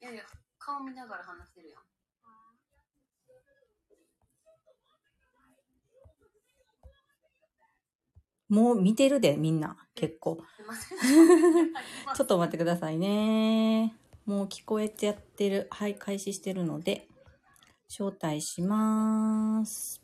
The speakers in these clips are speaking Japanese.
いやいや、顔見ながら話してるやん。もう見てるで、みんな。結構。ちょっと待ってくださいね。もう聞こえてやってる。はい、開始してるので、招待します。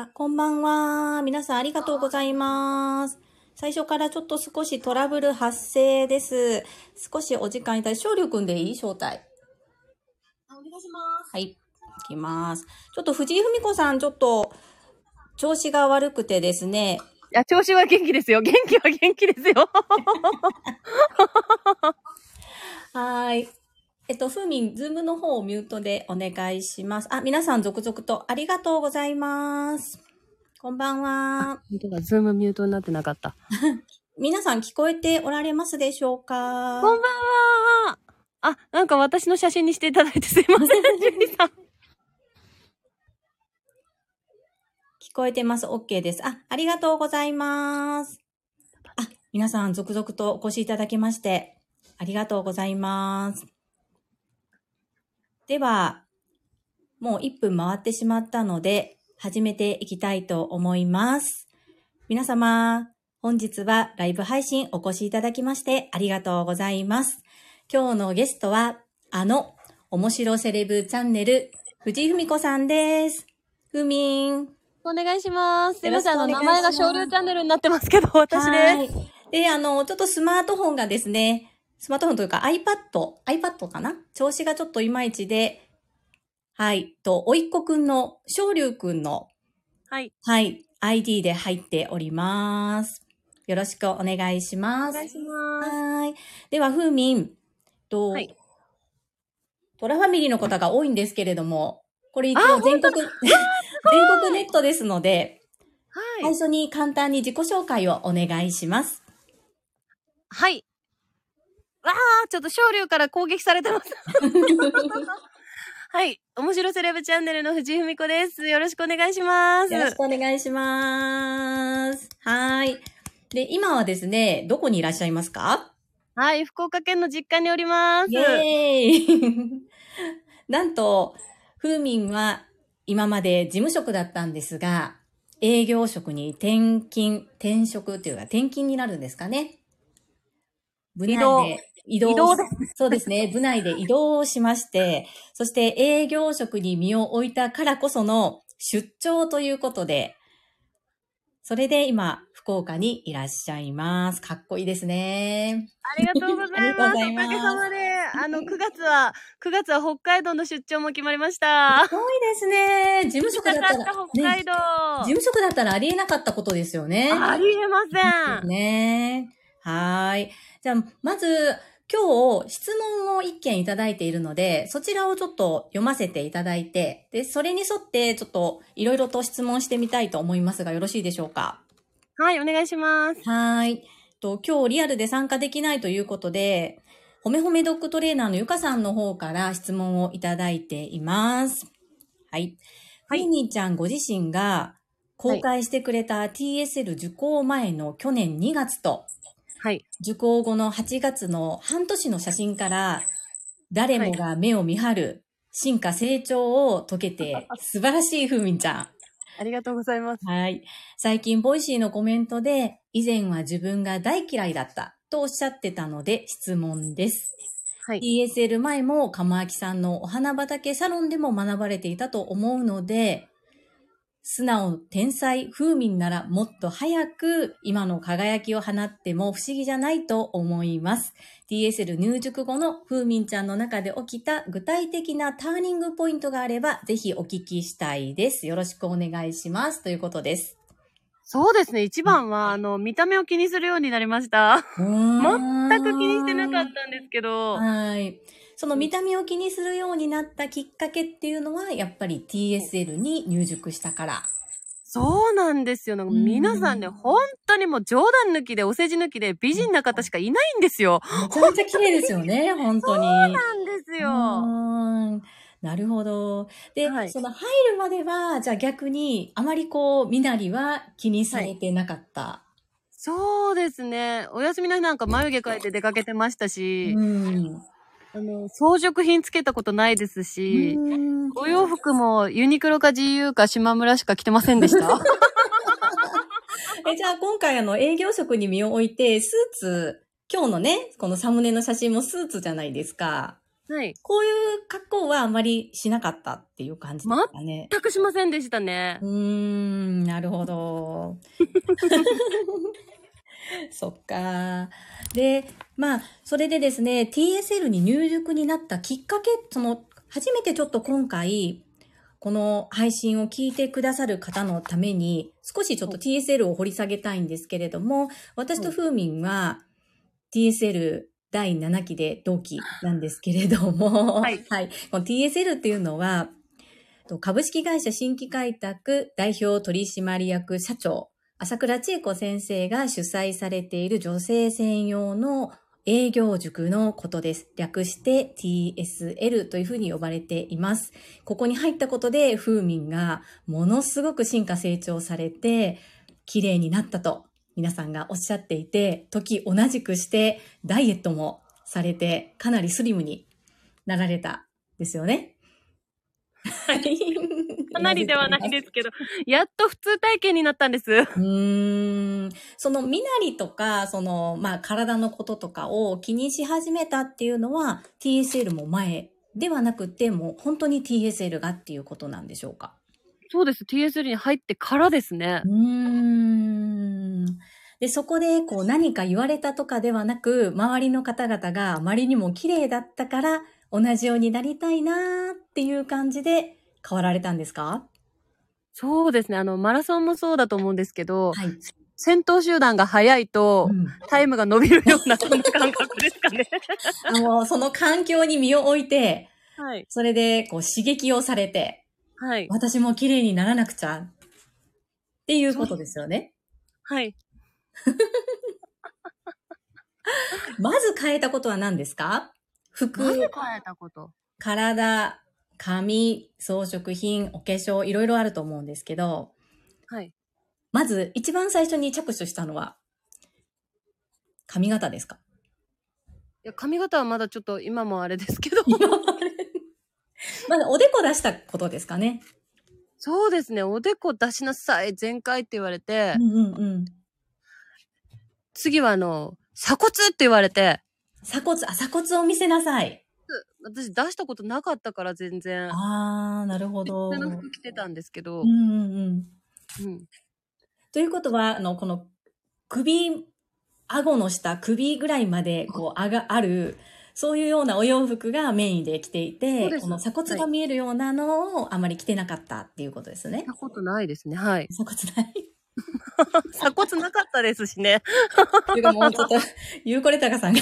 あ、こんばんは。皆さんありがとうございます。最初からちょっと少しトラブル発生です。少しお時間いただいて、昇龍くんでいい？招待。あ、お願いします。はい。いきます。ちょっと藤井文子さん、ちょっと、調子が悪くてですね。いや、調子は元気ですよ。元気は元気ですよ。はーい。えっと、ふうみん、ズームの方をミュートでお願いします。あ、皆さん続々とありがとうございます。こんばんは。本当だ、ズームミュートになってなかった。皆さん聞こえておられますでしょうか？こんばんはあ、なんか私の写真にしていただいてすいません、ジュリさん。聞こえてます。OK です。あ、ありがとうございます。あ、皆さん続々とお越しいただきまして、ありがとうございます。では、もう1分回ってしまったので、始めていきたいと思います。皆様、本日はライブ配信お越しいただきましてありがとうございます。今日のゲストは、あの、面白セレブチャンネル、藤井文子さんです。ふみん。お願いします。すいません、あの、名前が昇竜チャンネルになってますけど、私です。はい。で、あの、ちょっとスマートフォンがですね、スマートフォンというか iPad、iPad かな？調子がちょっといまいちで、はい、と、おいっ子くんの、昇龍くんの、はい。はい、ID で入っております。よろしくお願いしおます。願いします。はい。では、ふうみん、と、はいトラファミリーの方が多いんですけれども、これ一あ応全国、全国ネットですので、最はい。初に簡単に自己紹介をお願いします。はい。わー、ちょっと昇竜から攻撃されてます。はい。面白セレブチャンネルの藤井文子です。よろしくお願いします。よろしくお願いします。はい。で、今はですね、どこにいらっしゃいますか？はい。福岡県の実家におります。イェーイ なんと、ふーみんは今まで事務職だったんですが、営業職に転勤、転職っていうか転勤になるんですかね。部内で移動移動でそうですね。部内で移動しまして、そして営業職に身を置いたからこその出張ということで、それで今、福岡にいらっしゃいます。かっこいいですね。ありがとうございます。おかげさまで、あの、9月は、9月は北海道の出張も決まりました。すごいですね。事務職だったら、た北海道。事務職だったらありえなかったことですよね。ありえません。ねはーい。じゃあ、まず、今日、質問を一件いただいているので、そちらをちょっと読ませていただいて、で、それに沿って、ちょっと、いろいろと質問してみたいと思いますが、よろしいでしょうか？はい、お願いします。はーい。と今日リアルで参加できないということで、ほめほめドッグトレーナーのゆかさんの方から質問をいただいています。はい。ふはいみにちゃんご自身が公開してくれた TSL 受講前の去年2月と、はい。受講後の8月の半年の写真から、誰もが目を見張る進化成長を遂げて、素晴らしいふみんちゃん。ありがとうございます。はい。最近、ボイシーのコメントで、以前は自分が大嫌いだったとおっしゃってたので質問です。はい。ESL 前も、かまあきさんのお花畑サロンでも学ばれていたと思うので、素直、天才、風民ならもっと早く今の輝きを放っても不思議じゃないと思います。DSL 入塾後の風民ちゃんの中で起きた具体的なターニングポイントがあれば、ぜひお聞きしたいです。よろしくお願いします。ということです。そうですね。一番は、あの、見た目を気にするようになりました。全 全く気にしてなかったんですけど。はい。その見た目を気にするようになったきっかけっていうのは、やっぱり TSL に入塾したから。そうなんですよ。なんかうん皆さんね、本当にもう冗談抜きで、お世辞抜きで美人な方しかいないんですよ。めちゃめちゃ綺麗ですよね、本当に。なんですうよ。なるほど。で、はいその入るまでは、じゃあ逆に、あまりこう、みなりは気にされてなかった。そうですね。お休みの日なんか眉毛描いて出かけてましたし、うん。あの、装飾品つけたことないですし、うんお洋服もユニクロか GU か島村しか着てませんでした？え、じゃあ今回あの営業職に身を置いて、スーツ、今日のね、このサムネの写真もスーツじゃないですか。はい。こういう格好はあまりしなかったっていう感じですかね。全くしませんでしたねう。ーん、なるほど。そっか。で、まあ、それでですね、TSL に入塾になったきっかけ、その、初めてちょっと今回、この配信を聞いてくださる方のために、少しちょっと TSL を掘り下げたいんですけれども、私とふーみんは TSL 第7期で同期なんですけれども、はい。この TSL っていうのは、と株式会社新規開拓代表取締役社長、朝倉千恵子先生が主催されている女性専用の営業塾のことです。略して TSL というふうに呼ばれています。ここに入ったことで、風民がものすごく進化成長されて、綺麗になったと皆さんがおっしゃっていて、時同じくしてダイエットもされて、かなりスリムになられたですよね。はい。かなりではないですけど、やっと普通体験になったんです。うーん。その身なりとか、その、まあ、体のこととかを気にし始めたっていうのは、TSL も前ではなくて、もう本当に TSL がっていうことなんでしょうか？そうです。TSL に入ってからですねう。ーん。で、そこで、こう、何か言われたとかではなく、周りの方々があまりにも綺麗だったから、同じようになりたいなーっていう感じで変わられたんですか？そうですね。あの、マラソンもそうだと思うんですけど、はい。先頭集団が速いと、うんタイムが伸びるような、そんな感覚ですかね。あの、その環境に身を置いて、はい。それで、こう、刺激をされて、はい。私も綺麗にならなくちゃ。っていうことですよね。はい。まず変えたことは何ですか？服、まず変えたこと。体、髪、装飾品、お化粧、いろいろあると思うんですけど、はい。まず一番最初に着手したのは、髪型ですか？いや、髪型はまだちょっと今もあれですけど。まずおでこ出したことですかね？そうですね。おでこ出しなさい。全開って言われて、うんうんうん。次はあの、鎖骨って言われて、鎖骨、あ、鎖骨を見せなさい。私出したことなかったから全然。あー、なるほど。普通の服着てたんですけど、うんうんうん。うん。ということは、あの、この首、顎の下、首ぐらいまで、こう、あが、ある、そういうようなお洋服がメインで着ていて、この鎖骨が見えるようなのをあまり着てなかったっていうことですねし。たことないですね。はい。鎖骨ない。鎖骨なかったですしね。ていうかもうちょっと、ゆうこれたかさんが、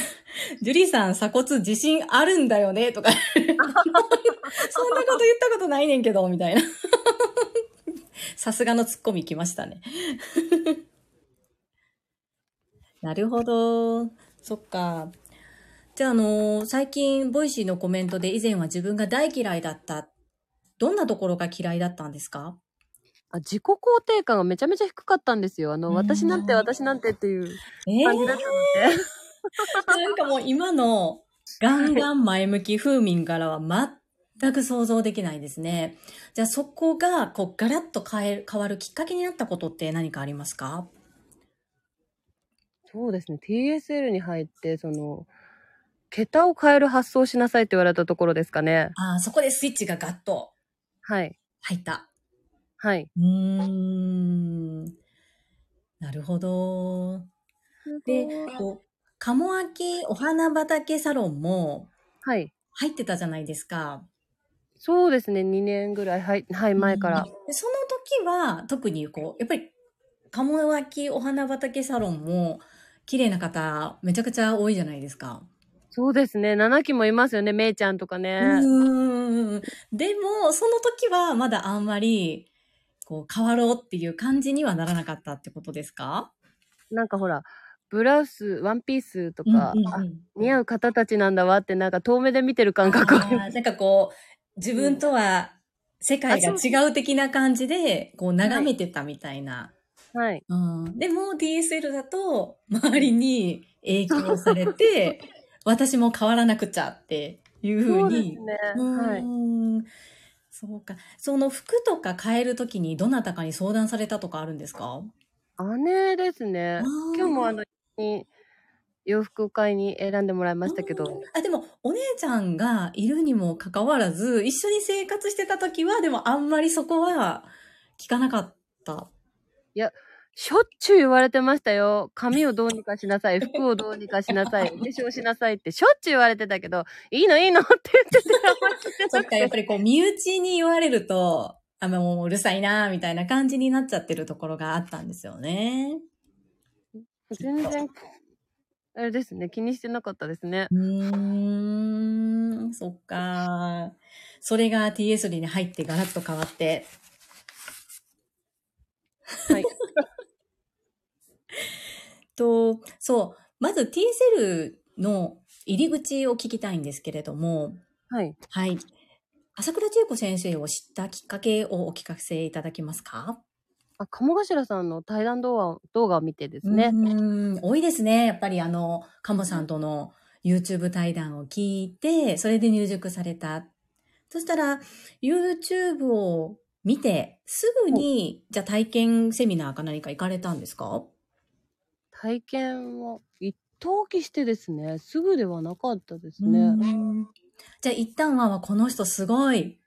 ジュリーさん鎖骨自信あるんだよねとか、そんなこと言ったことないねんけど、みたいな。さすがのツッコミ来ましたね。なるほど。そっか。じゃあ、あの最近、 Voicy のコメントで以前は自分が大嫌いだった。どんなところが嫌いだったんですか？あ自己肯定感がめちゃめちゃ低かったんですよ。あの、うん私なんて私なんてっていうえ感じだったので。なんかもう今のガンガン前向き風民からは全く想像できないですね。じゃあそこがこうガラッと変える、変わるきっかけになったことって何かありますか？そうですね。TSL に入って、その、桁を変える発想をしなさいって言われたところですかね。ああ、そこでスイッチがガッとはい。入った。はい。うーん。なるほど。で、こう、鴨秋お花畑サロンもはい。入ってたじゃないですか。そうですね。2年ぐらい、はい、はい、前から。でその時は特にこう、やっぱり、鴨脇お花畑サロンも、綺麗な方、めちゃくちゃ多いじゃないですか。そうですね。7期もいますよね。めいちゃんとかね。うーん。でも、その時はまだあんまり、こう変わろうっていう感じにはならなかったってことですか？なんかほら、ブラウス、ワンピースとか、うんうんうんあ似合う方たちなんだわってなんか遠目で見てる感覚あなんかこう、自分とは世界が違う的な感じで、こう眺めてたみたいな。はい。うん、でも DSL だと、周りに影響されて、私も変わらなくちゃっていうふそううですに。ね。うはい。んそうか。その服とか変えるときにどなたかに相談されたとかあるんですか？姉ですね。今日もあのの、に洋服買いに選んでもらいましたけど、あ、でも、お姉ちゃんがいるにもかかわらず、一緒に生活してた時は、でもあんまりそこは聞かなかった。しょっちゅう言われてましたよ。髪をどうにかしなさい、服をどうにかしなさい、お化粧しなさいってしょっちゅう言われてたけど、いいの？いいのって言ってて、あんまり聞いてそっか、やっぱりこう、身内に言われると、あ、もううるさいな、みたいな感じになっちゃってるところがあったんですよね。全然、あれですね、気にしてなかったですね。うーん、そっか。それが TS に入ってガラッと変わって。はい。と、そう、まず TSL の入り口を聞きたいんですけれども、はい。はい。朝倉千恵子先生を知ったきっかけをお聞かせいただけますか？あ、鴨頭さんの対談動画動画を見てですね。うーん、多いですね。やっぱりあの、鴨さんとの YouTube 対談を聞いて、それで入塾された。そしたら、YouTube を見て、すぐに、じゃあ体験セミナーか何か行かれたんですか？体験は、一登記してですね、すぐではなかったですうね。ん。じゃあ一旦は、この人すごい、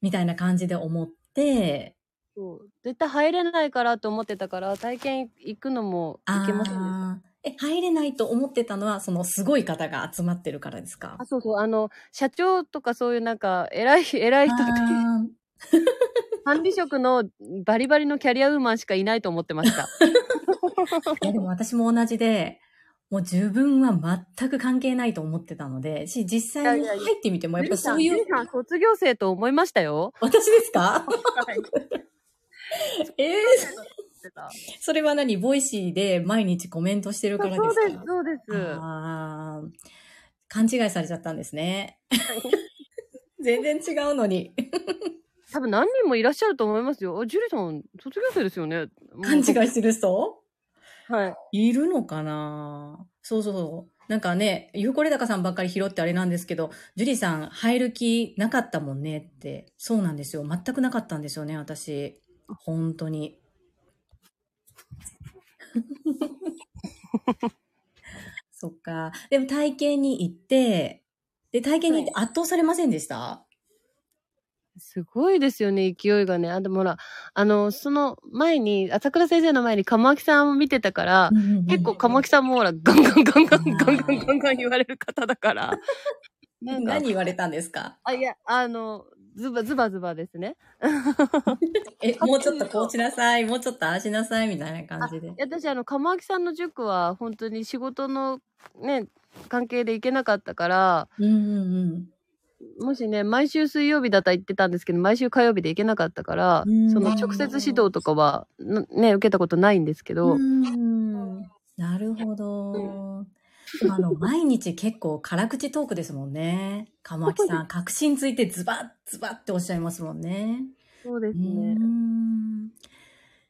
みたいな感じで思って、そう。絶対入れないからと思ってたから、体験行くのも行けませんでした。え、入れないと思ってたのは、そのすごい方が集まってるからですか？あ、そうそう、あの、社長とかそういうなんか、偉い、偉い人とか、管理職のバリバリのキャリアウーマンしかいないと思ってました。いや、でも私も同じで、もう自分は全く関係ないと思ってたので、し、実際に入ってみても、やっぱそういうジュリ、さん卒業生と思いましたよ。私ですかええそれは何？ Voicy で毎日コメントしてるからですか？そうです、そうです。あー勘違いされちゃったんですね。全然違うのに。多分何人もいらっしゃると思いますよ。あ、ジュリさん、卒業生ですよね。勘違いしてる人？はい。いるのかな？そうそうそう。なんかね、ゆうこれだかさんばっかり拾ってあれなんですけど、ジュリさん入る気なかったもんねって。そうなんですよ。全くなかったんですよね、私。本当に。そっか。でも体験に行って、で、体験に行って圧倒されませんでした、すごいですよね、勢いがね。あ、でもほら、あの、その前に、朝倉先生の前に、鴨木さんを見てたから、結構鴨木さんもほら、ガンガンガンガンガンガンガンガン言われる方だから。なんか何言われたんですかあ、いや、あの、ズバズバズバですね。え、もうちょっとこうしなさい、もうちょっとああしなさい、みたいな感じで私、あの、鴨明さんの塾は、本当に仕事のね、関係で行けなかったから、うんうんうん。もしね、毎週水曜日だったら行ってたんですけど、毎週火曜日で行けなかったから、うんその直接指導とかは、なね、受けたことないんですけど、うんなるほど。あの、毎日結構辛口トークですもんね。かまきさん、確信ついてズバッズバッっておっしゃいますもんね。そうですうね。ん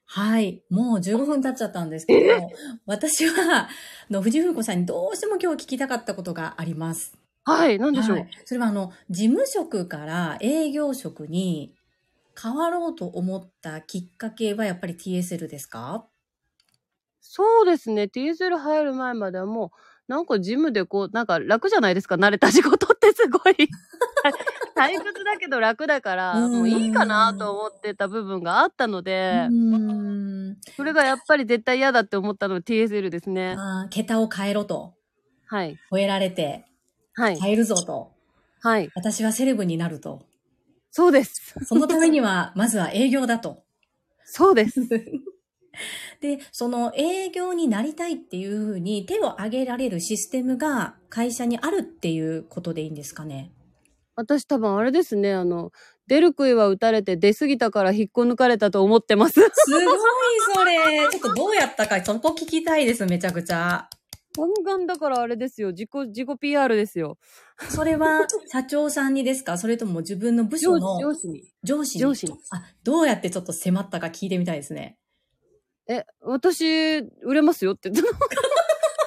はい。もう15分経っちゃったんですけど、私は、あの藤風子さんにどうしても今日聞きたかったことがあります。はい、なんでしょう。はいそれはあの、事務職から営業職に変わろうと思ったきっかけはやっぱり TSL ですか？そうですね。TSL 入る前まではもう、なんかジムでこう、なんか楽じゃないですか？慣れた仕事ってすごい。退屈だけど楽だから、うんもういいかなと思ってた部分があったので、うんそれがやっぱり絶対嫌だって思ったのが TSL ですね。あー桁を変えろと。はい。吠えられて、はい。変えるぞと。はい。私はセレブになると。そうです。そのためには、まずは営業だと。そうです。で、その営業になりたいっていうふうに手を挙げられるシステムが会社にあるっていうことでいいんですかね。私多分あれですね、あの、出る杭は打たれて出過ぎたから引っこ抜かれたと思ってます。すごい、それ。ちょっとどうやったか、そこ聞きたいです、めちゃくちゃ。ガンガンだからあれですよ。自己、自己 PR ですよ。それは、社長さんにですか？それとも自分の部署の上司に。上司に？上司に。あ、どうやってちょっと迫ったか聞いてみたいですね。え、私、売れますよって言ってた。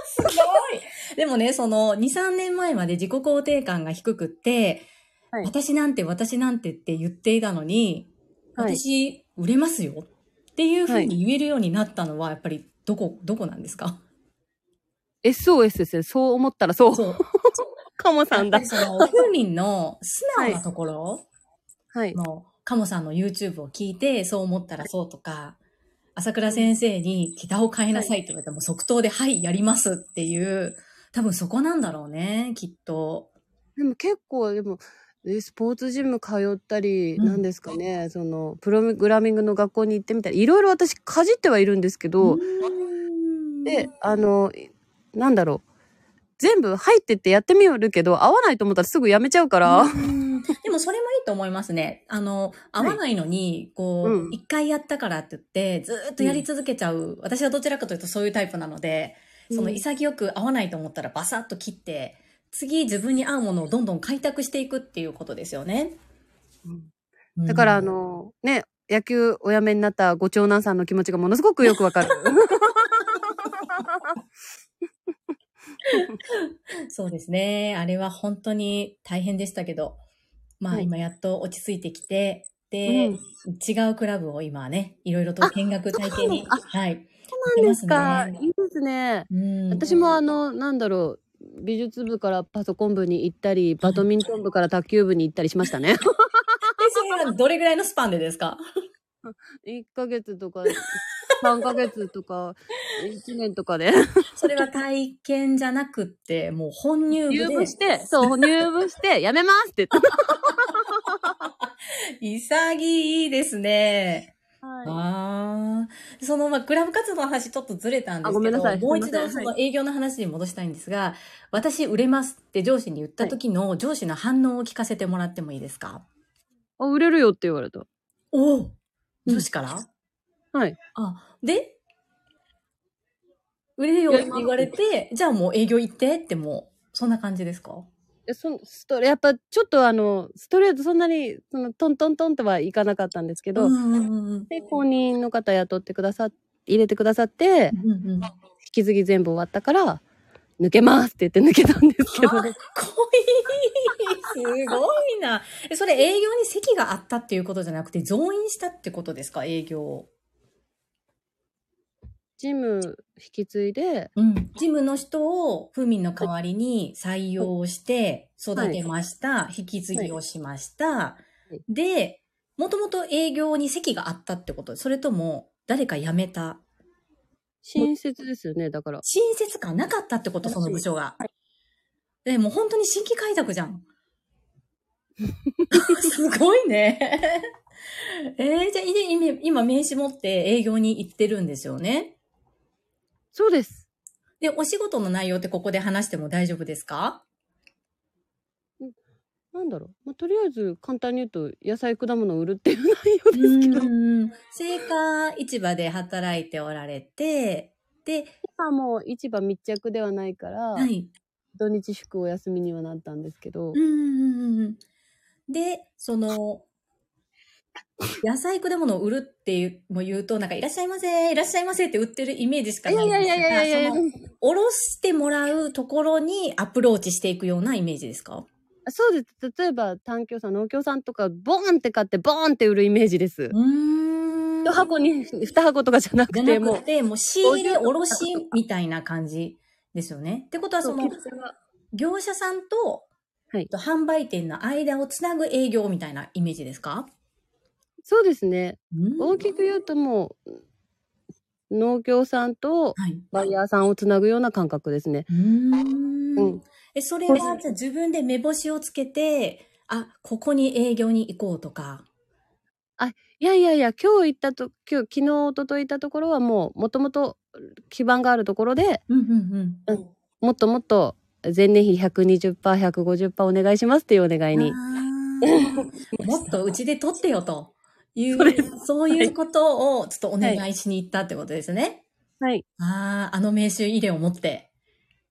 すごいでもね、その、2、3年前まで自己肯定感が低くって、はい私なんて私なんてって言っていたのに、はい私、売れますよっていうふうに言えるようになったのは、やっぱり、どこ、どこなんですか？SOS ですね。そう思ったらそう。そう。カモさんだ。その、ふうみんの素直なところ、はい。の、カモさんの YouTube を聞いて、そう思ったらそうとか、朝倉先生に桁を変えなさいって言われても即答で、はい、やりますっていう、多分そこなんだろうね、きっと。でも結構、でも、えスポーツジム通ったり、うんなんですかね、その、プログラミングの学校に行ってみたり、いろいろ私かじってはいるんですけど、で、あの、なんだろう。全部入ってってやってみるけど、合わないと思ったらすぐやめちゃうから。うん でもそれもいいと思いますね。あの、合わないのに、こう、うん一、回やったからって言って、ずーっとやり続けちゃう、私はどちらかというとそういうタイプなので、そのうん潔く合わないと思ったらバサッと切って、次自分に合うものをどんどん開拓していくっていうことですよね。うんだから、あ、の、ね、野球お辞めになったご長男さんの気持ちがものすごくよくわかる。そうですね。あれは本当に大変でしたけど、まあはい今やっと落ち着いてきて、で、うん違うクラブを今ね、いろいろと見学体験に、あはい。そうなんですか。すねいいですね。うん私もあの、なんだろう、美術部からパソコン部に行ったり、バドミントン部から卓球部に行ったりしましたね。で、それはどれぐらいのスパンでですか？1ヶ月とか、3ヶ月とか、1年とかで。それは体験じゃなくって、もう本入部で。入部して、そう、入部して、やめますって言っ 潔いですね。た。はい。ああ。その、まあ、クラブ活動の話ちょっとずれたんですけど、あごめんなさいもう一度その営業の話に戻したいんですが、私売れますって上司に言った時の上司の反応を聞かせてもらってもいいですか？あ、売れるよって言われた。おおうん上司から、はい。あ、で売れるよって言われて、じゃあもう営業行ってってもう、そんな感じですか？えそストやっぱちょっとあの、ストレートそんなに、その、トントントンとはいかなかったんですけど、うんうんうんで、公認の方雇ってくださっ入れてくださって、うんうん。引き継ぎ全部終わったから、抜けますって言って抜けたんですけどね。かっこいい。すごいな。えそれ営業に席があったっていうことじゃなくて、増員したってことですか？営業を。ジム引き継いで、うん。ジムの人を、ふみんの代わりに採用して、育てました。引き継ぎをしました。いで、もともと営業に席があったってこと？それとも、誰か辞めた？新設ですよね、だから。新設感なかったってこと？その部署が。で、もう本当に新規開拓じゃん。すごいね。えー、じゃあ、今名刺持って営業に行ってるんですよね。そうです。で、お仕事の内容ってここで話しても大丈夫ですか？なんだろう。まあ、とりあえず簡単に言うと、野菜果物を売るっていう内容ですけど。うん。青果市場で働いておられて、で、今もう市場密着ではないから、はい。土日祝お休みにはなったんですけど、うんうんうん。で、その、野菜果物を売るっていう、も言うと、なんか、いらっしゃいませ、いらっしゃいませって売ってるイメージしかないんですが、その、おろしてもらうところにアプローチしていくようなイメージですか？そうです。例えば、単協さん、農協さんとか、ボーンって買って、ボーンって売るイメージです。うーん。一箱に、二箱とかじゃなくて、もうなく。て、もう仕入れ、おろしみたいな感じですよね。ってことは、その、業者さんと、はいと販売店の間をつなぐ営業みたいなイメージですか？そうですね。うん大きく言うともう、農協さんとはい。バイヤーさんをつなぐような感覚ですね。うーんうんえ、それは、じゃあ自分で目星をつけて、あ、ここに営業に行こうとか。いやいやいや、今日行ったと、今日、昨日、一昨日行ったところはもう、もともと基盤があるところで、うんうんうん。もっともっと前年比120%、150%お願いしますっていうお願いに。あ もっとうちで撮ってよというそういうことをちょっとお願いしに行ったってことですね。はい。ああ、あの名刺入れを持って。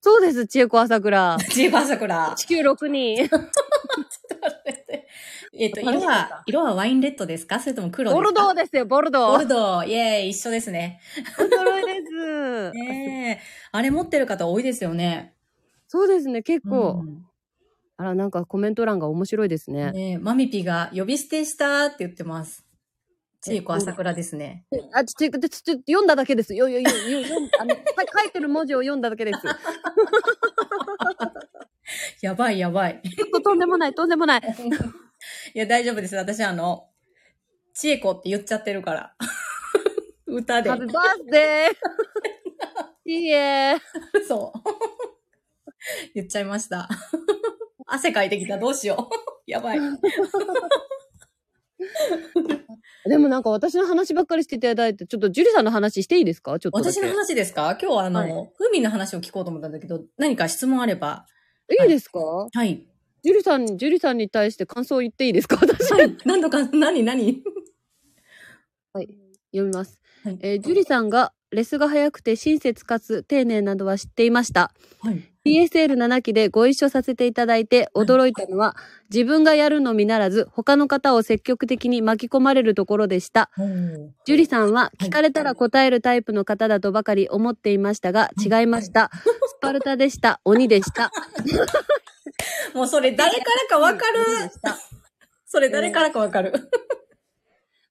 そうです、千恵子朝倉。ジーバー桜。地球6人。えっと、色は、色はワインレッドですか？それとも黒ですか？ボルドーですよ、ボルドー。ボルドー。イェーイ、一緒ですね。お揃いです。ねえ。あれ持ってる方多いですよね。そうですね、結構。うんあら、なんかコメント欄が面白いですね。ねえ、マミピが呼び捨てしたって言ってます。ちいこ朝倉ですね。あ、ちょ、ちょ、ちょ、ちょ読んだだけです。よ、よ、よ、よ、よんあの、か 書いてる文字を読んだだけです。やばいやばい。っととんでもない、とんでもない。いや、大丈夫です。私、あの、ちえこって言っちゃってるから。歌でハッ。ピーバースデーいいえ。そう。言っちゃいました。汗かいてきた。どうしよう。やばい。でもなんか私の話ばっかりしていただいて、ちょっとジュリさんの話していいですか？ちょっと。私の話ですか？今日はあの、はいふーみんの話を聞こうと思ったんだけど、何か質問あれば。いいですか？はい。ジュリさんに、ジュリさんに対して感想を言っていいですか？私。はい。何度か、何、何？読みます。はいえージュリさんがレスが早くて親切かつ丁寧などは知っていました。はい。PSL7 期でご一緒させていただいて驚いたのは、自分がやるのみならず他の方を積極的に巻き込まれるところでした。ジュリさんは聞かれたら答えるタイプの方だとばかり思っていましたが、違いました。スパルタでした。鬼でした。もうそれ誰からかわかる。それ誰からかわかる。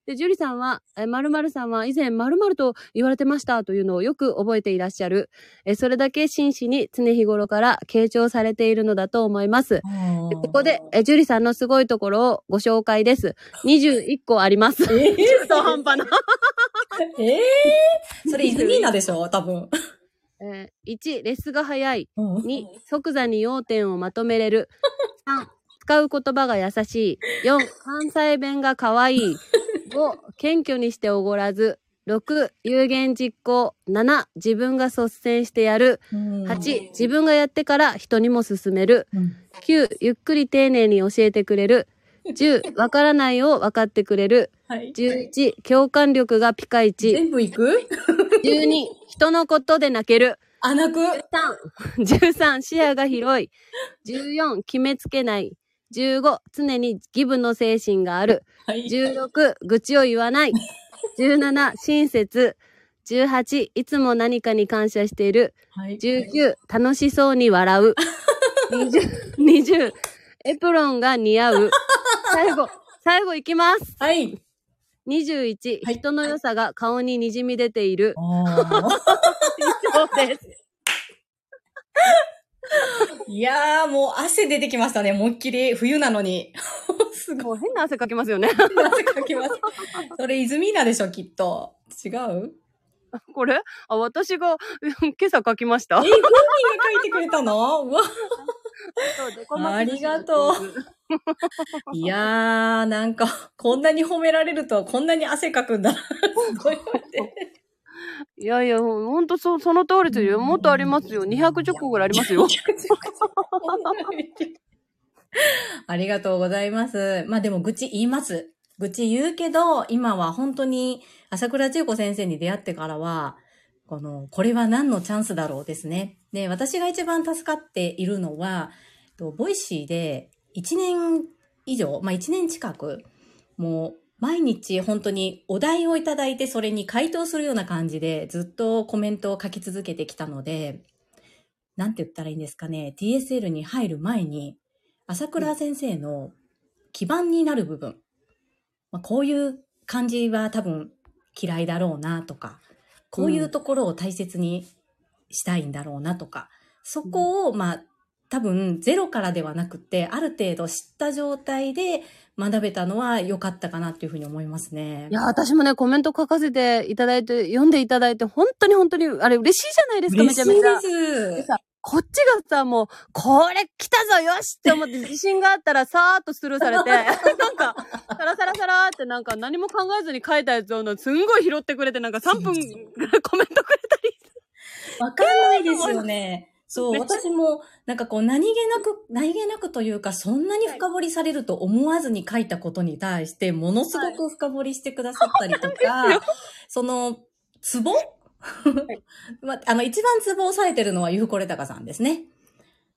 で、ジュリさんは、えー、〇〇さんは以前〇〇と言われてましたというのをよく覚えていらっしゃる。えーそれだけ真摯に常日頃から傾聴されているのだと思います。でここで、えージュリさんのすごいところをご紹介です。21個あります。えー、中途半端な。ええー、それイズミーナでしょ？多分。えー1、レスが早い。うん2、即座に要点をまとめれる。3、使う言葉が優しい。4、関西弁が可愛い。5、謙虚にしておごらず。6、有言実行。7、自分が率先してやる。8、自分がやってから人にも勧める。うん9、ゆっくり丁寧に教えてくれる。10、わからないを分かってくれる。はい。11、共感力がピカイチ。全部いく？12、人のことで泣ける。あ、泣く。13、視野が広い。14、決めつけない。15、常にギブの精神がある。はい。16、愚痴を言わない。17、親切。18、いつも何かに感謝している。はい。19、楽しそうに笑う。20、20エプロンが似合う。最後、最後いきます。はい。21、はい人の良さが顔に滲み出ている。以上です。いやー、もう汗出てきましたね。思いっきり。冬なのに。すごい。変な汗かきますよね。汗かきます。それ、イズミーナでしょ、きっと。違う？これ？あ、私がうん今朝書きましたえ、。ふうみんが書いてくれたの？うわ。ありがとう。いやー、なんか、こんなに褒められると、こんなに汗かくんだな。すごい。いやいや、ほんとそ、その通りですよ。もっとありますよ。210個ぐらいありますよ。ありがとうございます。まあでも愚痴言います。愚痴言うけど、今は本当に朝倉千代子先生に出会ってからは、この、これは何のチャンスだろうですね。で、私が一番助かっているのは、と Voicy で1年以上、まあ1年近く、もう毎日本当にお題をいただいてそれに回答するような感じでずっとコメントを書き続けてきたので、なんて言ったらいいんですかね、TSL に入る前に、朝倉先生の基盤になる部分、まあ、こういう感じは多分嫌いだろうなとか、こういうところを大切にしたいんだろうなとか、そこを、まあ、多分ゼロからではなくて、ある程度知った状態で学べたのは良かったかなっていうふうに思いますね。いや、私もね、コメント書かせていただいて、読んでいただいて、本当に本当に、あれ嬉しいじゃないですか、め嬉しいちゃめちゃ。です。さこっちがさ、もう、これ来たぞよしって思って自信があったらさーっとスルーされて、なんか、サラサラサラーってなんか何も考えずに書いたやつをすんごい拾ってくれて、なんか3分ぐらいコメントくれたり。わかんないですよね。そう、私も、なんかこう、何気なく、何気なくというか、そんなに深掘りされると思わずに書いたことに対して、ものすごく深掘りしてくださったりとか、その、ツボ？ま、あの、一番ツボをされてるのは、ゆふこれたかさんですね。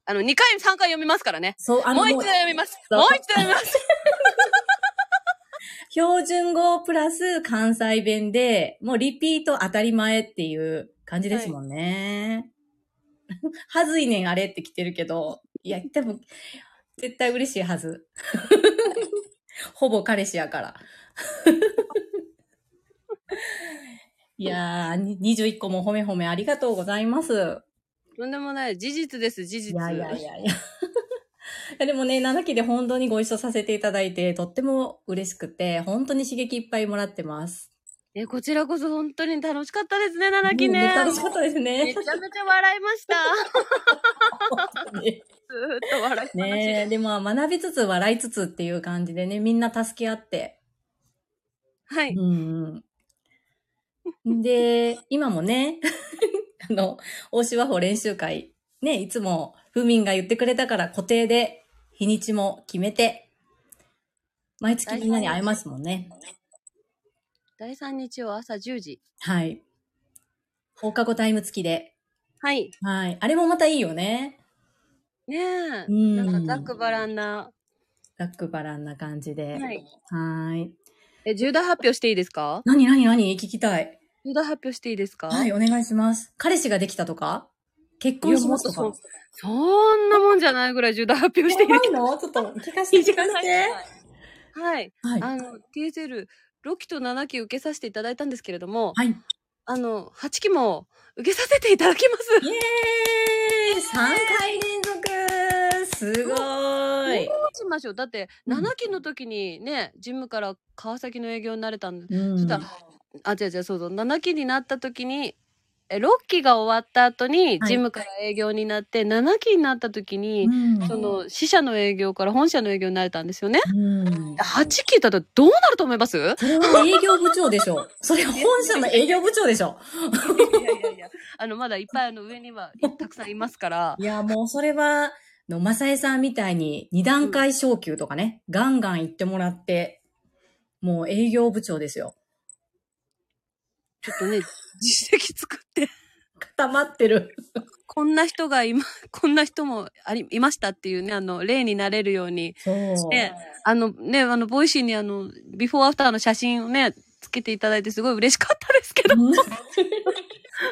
あの、2回、3回読みますからね。そう、あの、もう一度読みます。もう一度読みます。標準語プラス関西弁で、もうリピート当たり前っていう感じですもんね。は ずいねんあれって来てるけど、いや、多分、絶対嬉しいはず。ほぼ彼氏やから。いやー、に21個も褒め褒めありがとうございます。とんでもない。事実です、事実。いやいやいやいや。いやでもね、7期で本当にご一緒させていただいて、とっても嬉しくて、本当に刺激いっぱいもらってます。え、こちらこそ本当に楽しかったですね、7期ね。うん楽しかったですね。めちゃめちゃ笑いました。ねずーっと笑いねで。も学びつつ笑いつつっていう感じでね、みんな助け合って。はい。うんうん。で、今もね、あの、大芝法練習会、ね、いつも、ふみんが言ってくれたから固定で日にちも決めて、毎月みんなに会えますもんね。第3日曜朝10時。はい。放課後タイム付きで。はい。はい。あれもまたいいよね。ねえ。うんなんかざっくばらんな。ざっくばらんな感じで。はい。はい。え、重大発表していいですか？何何何？聞きたい。重大発表していいですか？はい、お願いします。彼氏ができたとか？結婚しますとか？いやもっとそそんなもんじゃないぐらい重大発表していいですないの？ちょっと聞かせて聞かせて。はい。はい。あの、TSL、6期と7期受けさせていただいたんですけれども、はい。イあの、8期も受けさせていただきます。エーイ !3 回連続すごーい。どうしましょうだって、うん7期の時にね、ジムから川崎の営業になれたんで、うんそしたら、あ、違う違う、そうそう、7期になった時に、え、6期が終わった後に、はいジムから営業になって、7期になった時に、うんその、支社の営業から本社の営業になれたんですよね。うん8期だったらどうなると思います？いやそれは営業部長でしょ。それは本社の営業部長でしょ。いやいや、あの、まだいっぱいあの上にはたくさんいますから、いや、もうそれは、の、まさえさんみたいに二段階昇級とかね、ガンガン言ってもらって、もう営業部長ですよ。ちょっとね、実績作って、固まってる。こんな人がいま、こんな人もあり、いましたっていうね、あの、例になれるように、そう。ね、あのね、あの、 Voicy にあの、ビフォーアフターの写真をね、つけていただいてすごい嬉しかったですけど。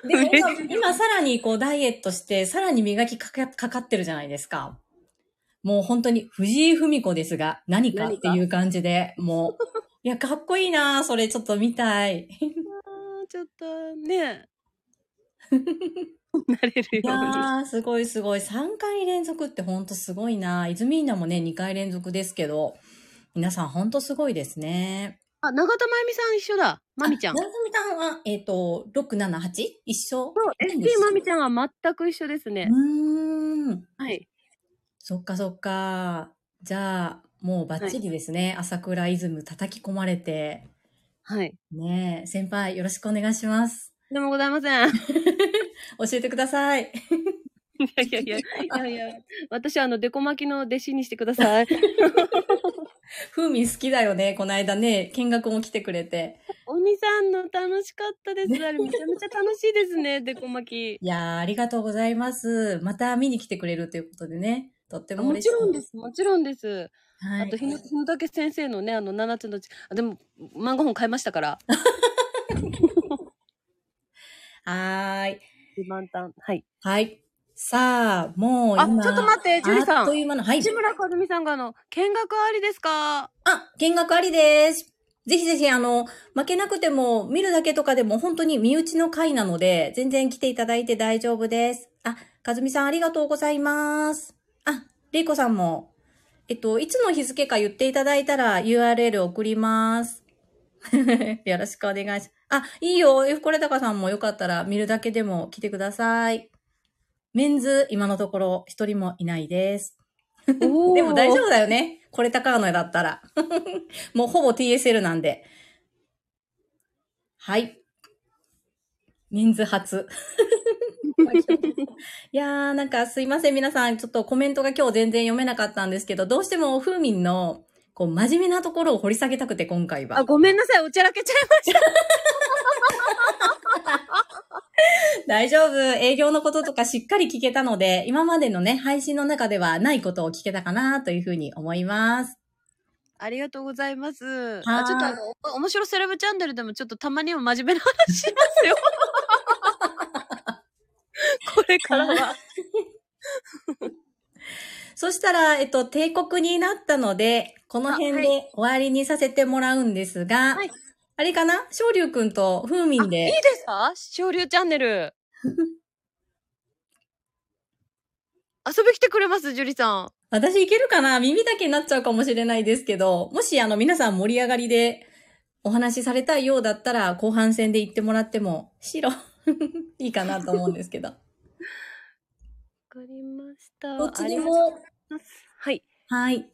今、今さらにこうダイエットして、さらに磨きかかかかってるじゃないですか。もう本当に藤井文子ですが、何かっていう感じで、もう、いや、かっこいいなそれちょっと見たい。ちょっとね、なれるいやように。ー、すごいすごい。3回連続ってほんとすごいなイズミーナもね、2回連続ですけど、皆さんほんとすごいですね。あ、永田真由美さん一緒だ。まみちゃん。なずみさんは、えっ、と、6、7、8? 一緒？そう、みちゃんは全く一緒ですね。うーん。はい。そっかそっか。じゃあ、もうバッチリですね。朝倉イズム叩き込まれて。はい。ねえ、先輩よろしくお願いします。でもございません。い 教えてください。やいやいや、いやいや、私はあの、デコ巻きの弟子にしてください。ふうみん好きだよね。この間ね、見学も来てくれて。鬼さんの楽しかったです。あれめちゃめちゃ楽しいですね、デコ巻いやー、ありがとうございます。また見に来てくれるということでね。とってき。も嬉しい。もちろんです、もちろんです。はい。あと、日野日野武先生のね、あの、七つのうち、あ、でも、漫画本買いましたから。はーい。満タン。はい。はい。さあ、もうあ、今。ちょっと待って、ジュリさん。あっという間の、はい。市村和美さんがあの、見学ありですか？あ、見学ありです。ぜひぜひ、あの、負けなくても、見るだけとかでも本当に身内の会なので、全然来ていただいて大丈夫です。あ、かずみさんありがとうございます。あ、れいこさんも。えっと、いつの日付か言っていただいたら URL 送ります。よろしくお願いします。あ、いいよ。F コレタカさんもよかったら見るだけでも来てください。メンズ、今のところ一人もいないです。で でも大丈夫だよね。これ高野だったら。もうほぼ TSL なんで。はい。メンズ初。いやー、なんかすいません、皆さん。ちょっとコメントが今日全然読めなかったんですけど、どうしてもふーみんの、こう、真面目なところを掘り下げたくて、今回は。あ、ごめんなさい。おちゃらけちゃいました。大丈夫。営業のこととかしっかり聞けたので、今までのね、配信の中ではないことを聞けたかなというふうに思います。ありがとうございます。あ、ちょっとあの、お面白セレブチャンネルでもちょっとたまには真面目な話しますよ。これから。は。そしたら、えっと、帝国になったので、この辺で終わりにさせてもらうんですが、はい。あれかな？昇龍くんと風民いいで、ですか？昇竜チャンネル。遊び来てくれます？樹里さん。私いけるかな？耳だけになっちゃうかもしれないですけど、もしあの皆さん盛り上がりでお話しされたいようだったら、後半戦で行ってもらっても、白、いいかなと思うんですけど。わかりました。どっちにも。はい。はい。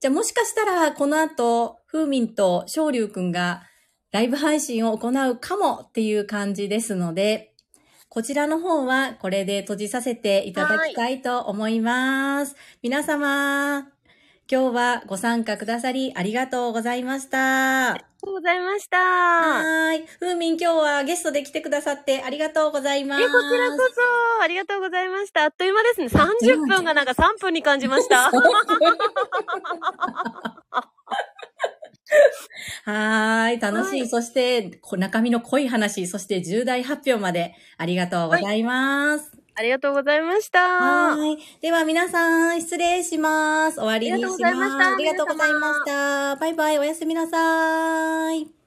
じゃあもしかしたら、この後、風民と昇龍くんがライブ配信を行うかもっていう感じですので、こちらの方はこれで閉じさせていただきたいと思います。皆様、今日はご参加くださりありがとうございました。ありがとうございました。はーい。風民今日はゲストで来てくださってありがとうございます。え、こちらこそ、ありがとうございました。あっという間ですね。30分がなんか3分に感じました。はーい。楽しい。はいそして、こ中身の濃い話、そして重大発表までありがとうございます。ありがとうございました。はーい。では皆さん、失礼します。終わりにします。ありがとうございましたありがとうございました。バイバイ。おやすみなさーい。